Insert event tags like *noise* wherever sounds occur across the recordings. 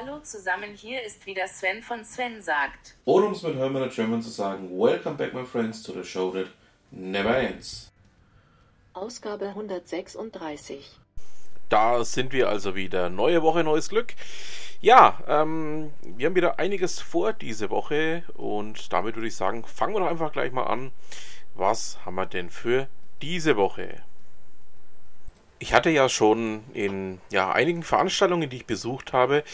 Hallo zusammen, hier ist wieder Sven von Sven sagt. Oder um es mit Hermann und German zu sagen, Welcome back my friends to the show that never ends. Ausgabe 136. Da sind wir also wieder. Neue Woche, neues Glück. Ja, ähm, wir haben wieder einiges vor diese Woche und damit würde ich sagen, fangen wir doch einfach gleich mal an. Was haben wir denn für diese Woche? Ich hatte ja schon in ja, einigen Veranstaltungen, die ich besucht habe,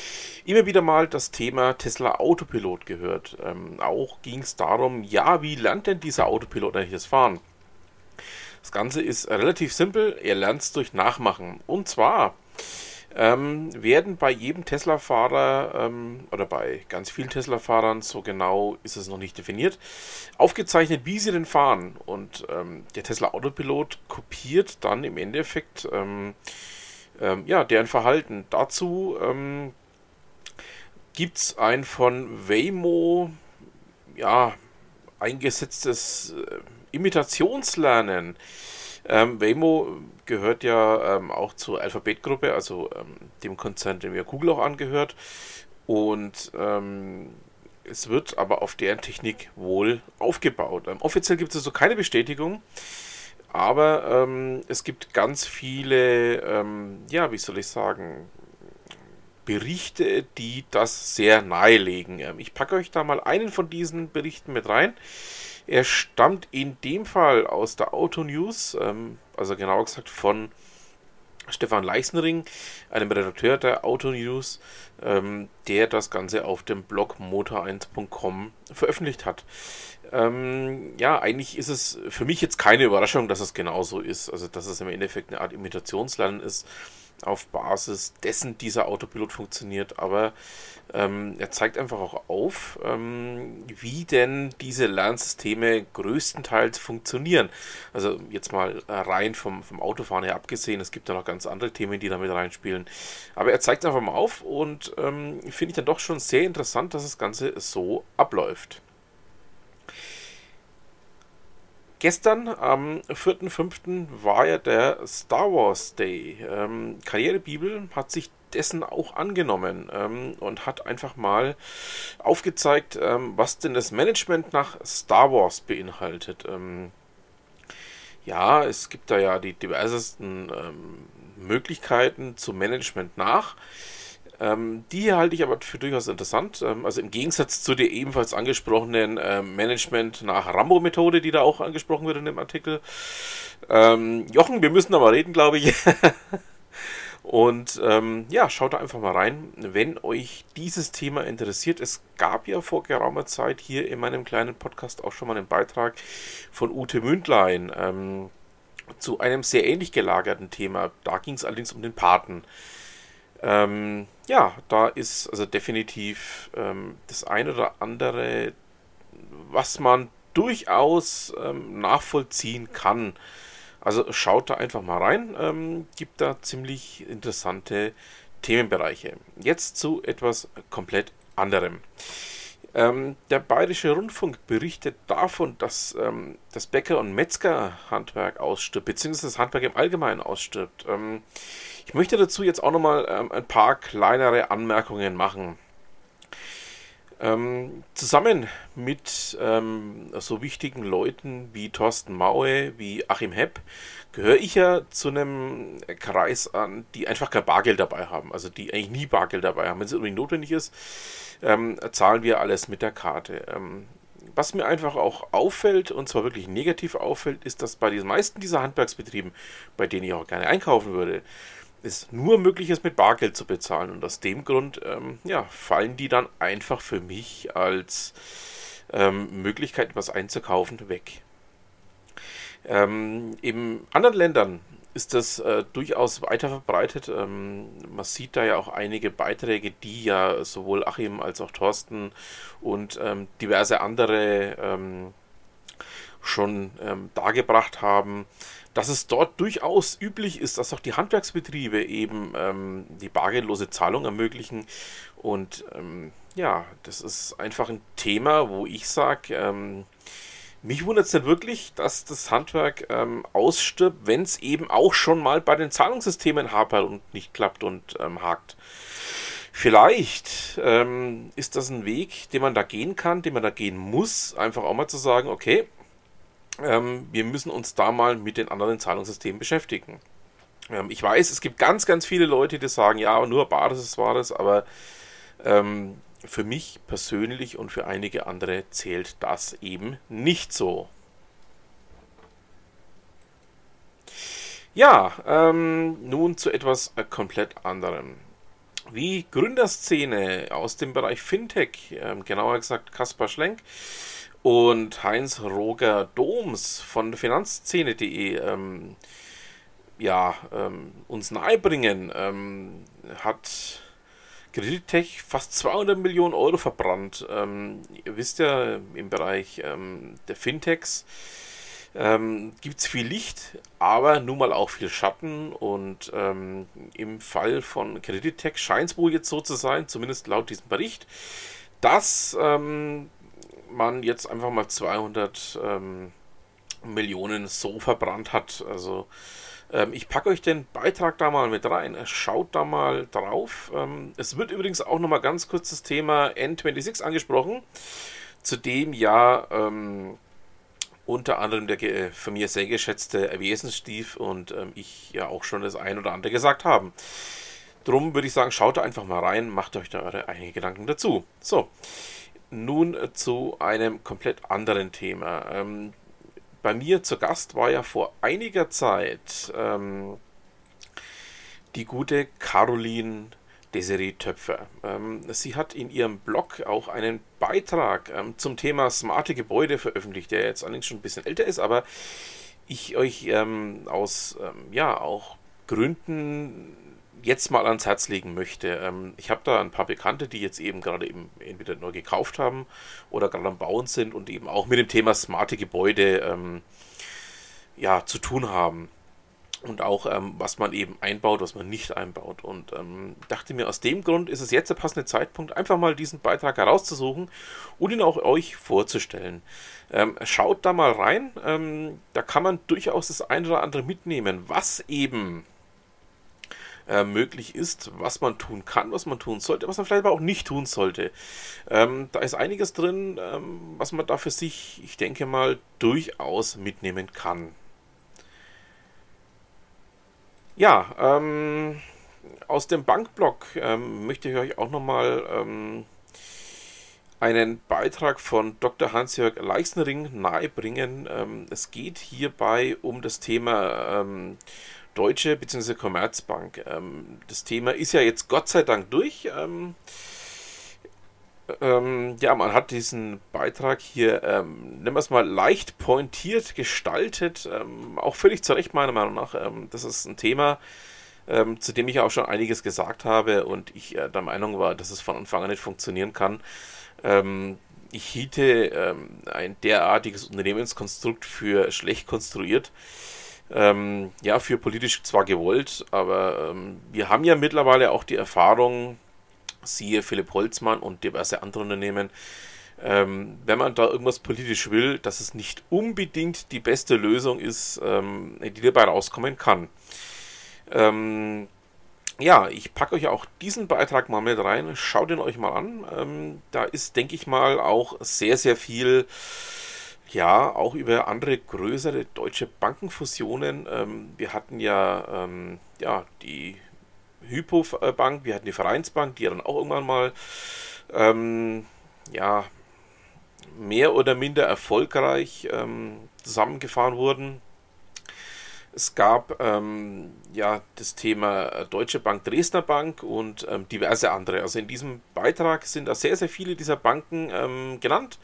immer wieder mal das Thema Tesla Autopilot gehört. Ähm, auch ging es darum, ja, wie lernt denn dieser Autopilot eigentlich das Fahren? Das Ganze ist relativ simpel, er lernt es durch Nachmachen. Und zwar ähm, werden bei jedem Tesla-Fahrer ähm, oder bei ganz vielen Tesla-Fahrern, so genau ist es noch nicht definiert, aufgezeichnet, wie sie denn fahren. Und ähm, der Tesla Autopilot kopiert dann im Endeffekt ähm, ähm, ja, deren Verhalten. Dazu ähm, gibt es ein von Waymo ja, eingesetztes äh, Imitationslernen. Ähm, Waymo gehört ja ähm, auch zur Alphabet-Gruppe, also ähm, dem Konzern, dem ja Google auch angehört. Und ähm, es wird aber auf deren Technik wohl aufgebaut. Ähm, offiziell gibt es also keine Bestätigung, aber ähm, es gibt ganz viele, ja, wie soll ich sagen, Berichte, die das sehr nahelegen. ich packe euch da mal einen von diesen Berichten mit rein. Er stammt in dem Fall aus der Auto News, ähm, also genauer gesagt von Stefan Leisnering, einem Redakteur der Auto News, ähm, der das Ganze auf dem Blog motor1.com veröffentlicht hat. Ähm, ja, eigentlich ist es für mich jetzt keine Überraschung, dass es genauso ist. Also, dass es im Endeffekt eine Art Imitationslernen ist auf Basis dessen dieser Autopilot funktioniert, aber ähm, er zeigt einfach auch auf, ähm, wie denn diese Lernsysteme größtenteils funktionieren. Also jetzt mal rein vom, vom Autofahren her abgesehen, es gibt ja noch ganz andere Themen, die damit reinspielen. Aber er zeigt einfach mal auf und ähm, finde ich dann doch schon sehr interessant, dass das Ganze so abläuft. Gestern am 4.5. war ja der Star Wars Day. Ähm, Karrierebibel hat sich dessen auch angenommen ähm, und hat einfach mal aufgezeigt, ähm, was denn das Management nach Star Wars beinhaltet. Ähm, ja, es gibt da ja die diversesten ähm, Möglichkeiten zum Management nach. Ähm, die halte ich aber für durchaus interessant. Ähm, also im Gegensatz zu der ebenfalls angesprochenen äh, Management nach Rambo-Methode, die da auch angesprochen wird in dem Artikel. Ähm, Jochen, wir müssen aber reden, glaube ich. *laughs* Und ähm, ja, schaut da einfach mal rein, wenn euch dieses Thema interessiert. Es gab ja vor geraumer Zeit hier in meinem kleinen Podcast auch schon mal einen Beitrag von Ute Mündlein ähm, zu einem sehr ähnlich gelagerten Thema. Da ging es allerdings um den Paten. Ähm, ja, da ist also definitiv ähm, das eine oder andere, was man durchaus ähm, nachvollziehen kann. Also schaut da einfach mal rein, ähm, gibt da ziemlich interessante Themenbereiche. Jetzt zu etwas komplett anderem. Ähm, der Bayerische Rundfunk berichtet davon, dass ähm, das Bäcker- und Metzgerhandwerk ausstirbt, beziehungsweise das Handwerk im Allgemeinen ausstirbt. Ich möchte dazu jetzt auch nochmal ähm, ein paar kleinere Anmerkungen machen. Ähm, zusammen mit ähm, so wichtigen Leuten wie Thorsten Maue, wie Achim Hepp, gehöre ich ja zu einem Kreis an, die einfach kein Bargeld dabei haben. Also die eigentlich nie Bargeld dabei haben. Wenn es irgendwie notwendig ist, ähm, zahlen wir alles mit der Karte. Ähm, was mir einfach auch auffällt, und zwar wirklich negativ auffällt, ist, dass bei den meisten dieser Handwerksbetrieben, bei denen ich auch gerne einkaufen würde, es nur möglich ist, mit Bargeld zu bezahlen. Und aus dem Grund ähm, ja, fallen die dann einfach für mich als ähm, Möglichkeit, etwas einzukaufen, weg. Ähm, in anderen Ländern ist das äh, durchaus weiter verbreitet. Ähm, man sieht da ja auch einige Beiträge, die ja sowohl Achim als auch Thorsten und ähm, diverse andere ähm, schon ähm, dargebracht haben, dass es dort durchaus üblich ist, dass auch die Handwerksbetriebe eben ähm, die bargeldlose Zahlung ermöglichen. Und ähm, ja, das ist einfach ein Thema, wo ich sage, mich wundert es nicht wirklich, dass das Handwerk ähm, ausstirbt, wenn es eben auch schon mal bei den Zahlungssystemen hapert und nicht klappt und ähm, hakt. Vielleicht ähm, ist das ein Weg, den man da gehen kann, den man da gehen muss, einfach auch mal zu sagen, okay, ähm, wir müssen uns da mal mit den anderen Zahlungssystemen beschäftigen. Ähm, ich weiß, es gibt ganz, ganz viele Leute, die sagen, ja, nur Basis war das, aber ähm, für mich persönlich und für einige andere zählt das eben nicht so. Ja, ähm, nun zu etwas äh, komplett anderem. Wie Gründerszene aus dem Bereich Fintech, ähm, genauer gesagt Kaspar Schlenk und Heinz Roger Doms von finanzszene.de ähm, ja, ähm, uns nahebringen, ähm, hat Kredittech fast 200 Millionen Euro verbrannt. Ähm, ihr wisst ja, im Bereich ähm, der Fintechs ähm, gibt es viel Licht, aber nun mal auch viel Schatten. Und ähm, im Fall von Kredittech scheint es wohl jetzt so zu sein, zumindest laut diesem Bericht, dass ähm, man jetzt einfach mal 200 ähm, Millionen so verbrannt hat. Also ähm, ich packe euch den Beitrag da mal mit rein. Schaut da mal drauf. Ähm, es wird übrigens auch noch mal ganz kurz das Thema N26 angesprochen, zu dem ja ähm, unter anderem der äh, von mir sehr geschätzte Wesenstief und ähm, ich ja auch schon das ein oder andere gesagt haben. Drum würde ich sagen, schaut da einfach mal rein, macht euch da eure eigenen Gedanken dazu. So, nun zu einem komplett anderen Thema. Ähm, bei mir zu Gast war ja vor einiger Zeit ähm, die gute Caroline Desiree Töpfer. Ähm, sie hat in ihrem Blog auch einen Beitrag ähm, zum Thema smarte Gebäude veröffentlicht, der jetzt allerdings schon ein bisschen älter ist, aber ich euch ähm, aus ähm, ja auch Gründen jetzt mal ans Herz legen möchte. Ähm, ich habe da ein paar Bekannte, die jetzt eben gerade eben entweder neu gekauft haben oder gerade am Bauen sind und eben auch mit dem Thema smarte Gebäude ähm, ja, zu tun haben. Und auch, ähm, was man eben einbaut, was man nicht einbaut. Und ähm, dachte mir, aus dem Grund ist es jetzt der passende Zeitpunkt, einfach mal diesen Beitrag herauszusuchen und ihn auch euch vorzustellen. Ähm, schaut da mal rein, ähm, da kann man durchaus das eine oder andere mitnehmen, was eben äh, möglich ist, was man tun kann, was man tun sollte, was man vielleicht aber auch nicht tun sollte. Ähm, da ist einiges drin, ähm, was man da für sich, ich denke mal, durchaus mitnehmen kann. Ja, ähm, aus dem Bankblock ähm, möchte ich euch auch nochmal ähm, einen Beitrag von Dr. Hans-Jörg Leixnering nahebringen. Ähm, es geht hierbei um das Thema ähm, Deutsche bzw. Commerzbank. Ähm, das Thema ist ja jetzt Gott sei Dank durch. Ähm, ähm, ja, man hat diesen Beitrag hier, ähm, nennen wir es mal, leicht pointiert gestaltet. Ähm, auch völlig zu Recht, meiner Meinung nach. Ähm, das ist ein Thema, zu dem ich auch schon einiges gesagt habe und ich äh, der Meinung war, dass es von Anfang an nicht funktionieren kann. ich hiete ein derartiges Unternehmenskonstrukt für schlecht konstruiert ähm, ja, für politisch zwar gewollt, aber ähm, wir haben ja mittlerweile auch die Erfahrung, siehe Philipp Holzmann und diverse andere Unternehmen, ähm, wenn man da irgendwas politisch will, dass es nicht unbedingt die beste Lösung ist, ähm, die dabei rauskommen kann. Ähm, ja, ich packe euch auch diesen Beitrag mal mit rein. Schaut ihn euch mal an. Ähm, da ist, denke ich mal, auch sehr, sehr viel ja, auch über andere größere deutsche Bankenfusionen. Ähm, wir hatten ja, ähm, ja die Hypo-Bank, wir hatten die Vereinsbank, die dann auch irgendwann mal ähm, ja, mehr oder minder erfolgreich ähm, zusammengefahren wurden. Es gab ähm, ja das Thema Deutsche Bank, Dresdner Bank und ähm, diverse andere. Also in diesem Beitrag sind da sehr, sehr viele dieser Banken genannt.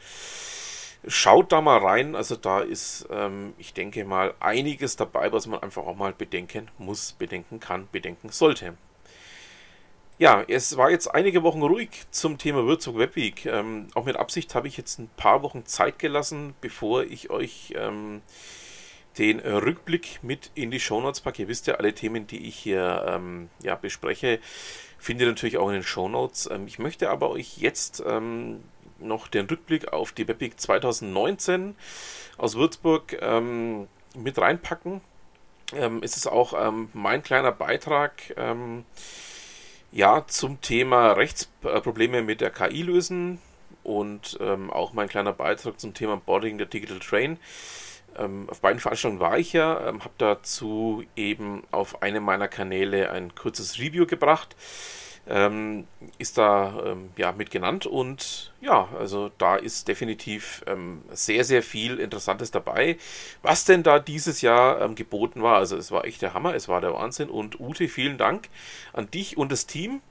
Schaut da mal rein, also da ist, ähm, ich denke mal, einiges dabei, was man einfach auch mal bedenken muss, bedenken kann, bedenken sollte. Ja, es war jetzt einige Wochen ruhig zum Thema Würzburg Webweek. Ähm, auch mit Absicht habe ich jetzt ein paar Wochen Zeit gelassen, bevor ich euch ähm, den Rückblick mit in die Shownotes packe. Ihr wisst ja, alle Themen, die ich hier ähm, ja, bespreche, findet ihr natürlich auch in den Shownotes. Ähm, ich möchte aber euch jetzt ähm, noch den Rückblick auf die Webweek 2019 aus Würzburg ähm, mit reinpacken. Ähm, ist auch ähm, mein kleiner Beitrag, ähm, Ja, zum Thema Rechtsprobleme mit der KI lösen und ähm, auch mein kleiner Beitrag zum Thema Boarding der Digital Train. Ähm, auf beiden Veranstaltungen war ich ja, habe dazu eben auf einem meiner Kanäle ein kurzes Review gebracht. Ähm, ist da ähm, ja mit genannt und ja, also da ist definitiv ähm, sehr, sehr viel Interessantes dabei. Was denn da dieses Jahr ähm, geboten war, also es war echt der Hammer, es war der Wahnsinn und Ute, vielen Dank an dich und das Team.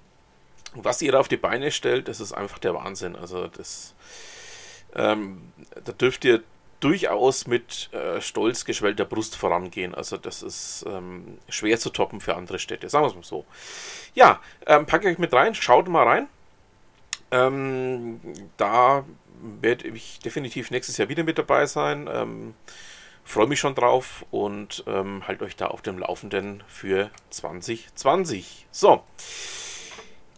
Was ihr da auf die Beine stellt, das ist einfach der Wahnsinn. Also das, ähm, da dürft ihr durchaus mit äh, stolz geschwellter Brust vorangehen. Also das ist ähm, schwer zu toppen für andere Städte, sagen wir es mal so. Ja, ähm, packe euch mit rein, schaut mal rein. Ähm, da werde ich definitiv nächstes Jahr wieder mit dabei sein. Ähm, Freue mich schon drauf und ähm, halt euch da auf dem Laufenden für 2020. So.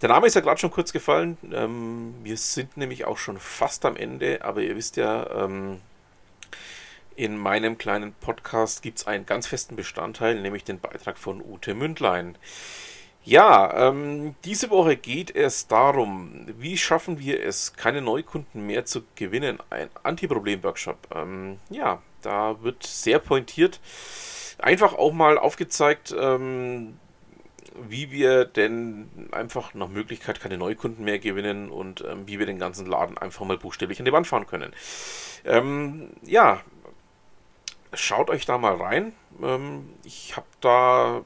Der Name ist ja gerade schon kurz gefallen. Ähm, wir sind nämlich auch schon fast am Ende, aber ihr wisst ja, ähm, in meinem kleinen Podcast gibt es einen ganz festen Bestandteil, nämlich den Beitrag von Ute Mündlein. Ja, ähm, diese Woche geht es darum, wie schaffen wir es, keine Neukunden mehr zu gewinnen. Ein Anti-Problem-Workshop. Ähm, ja, da wird sehr pointiert einfach auch mal aufgezeigt, ähm, wie wir denn einfach nach Möglichkeit keine Neukunden mehr gewinnen und ähm, wie wir den ganzen Laden einfach mal buchstäblich an die Wand fahren können. Ähm, ja, schaut euch da mal rein. Ähm, ich habe da,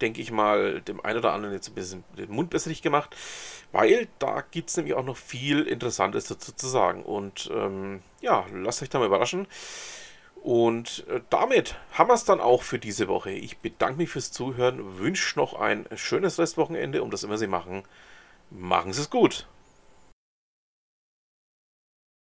denke ich mal, dem einen oder anderen jetzt ein bisschen den Mund wässrig gemacht, weil da gibt es nämlich auch noch viel Interessantes dazu zu sagen. Und ähm, ja, lasst euch da mal überraschen. Und äh, damit haben wir es dann auch für diese Woche. Ich bedanke mich fürs Zuhören, wünsche noch ein schönes Restwochenende und das immer Sie machen. Machen Sie es gut.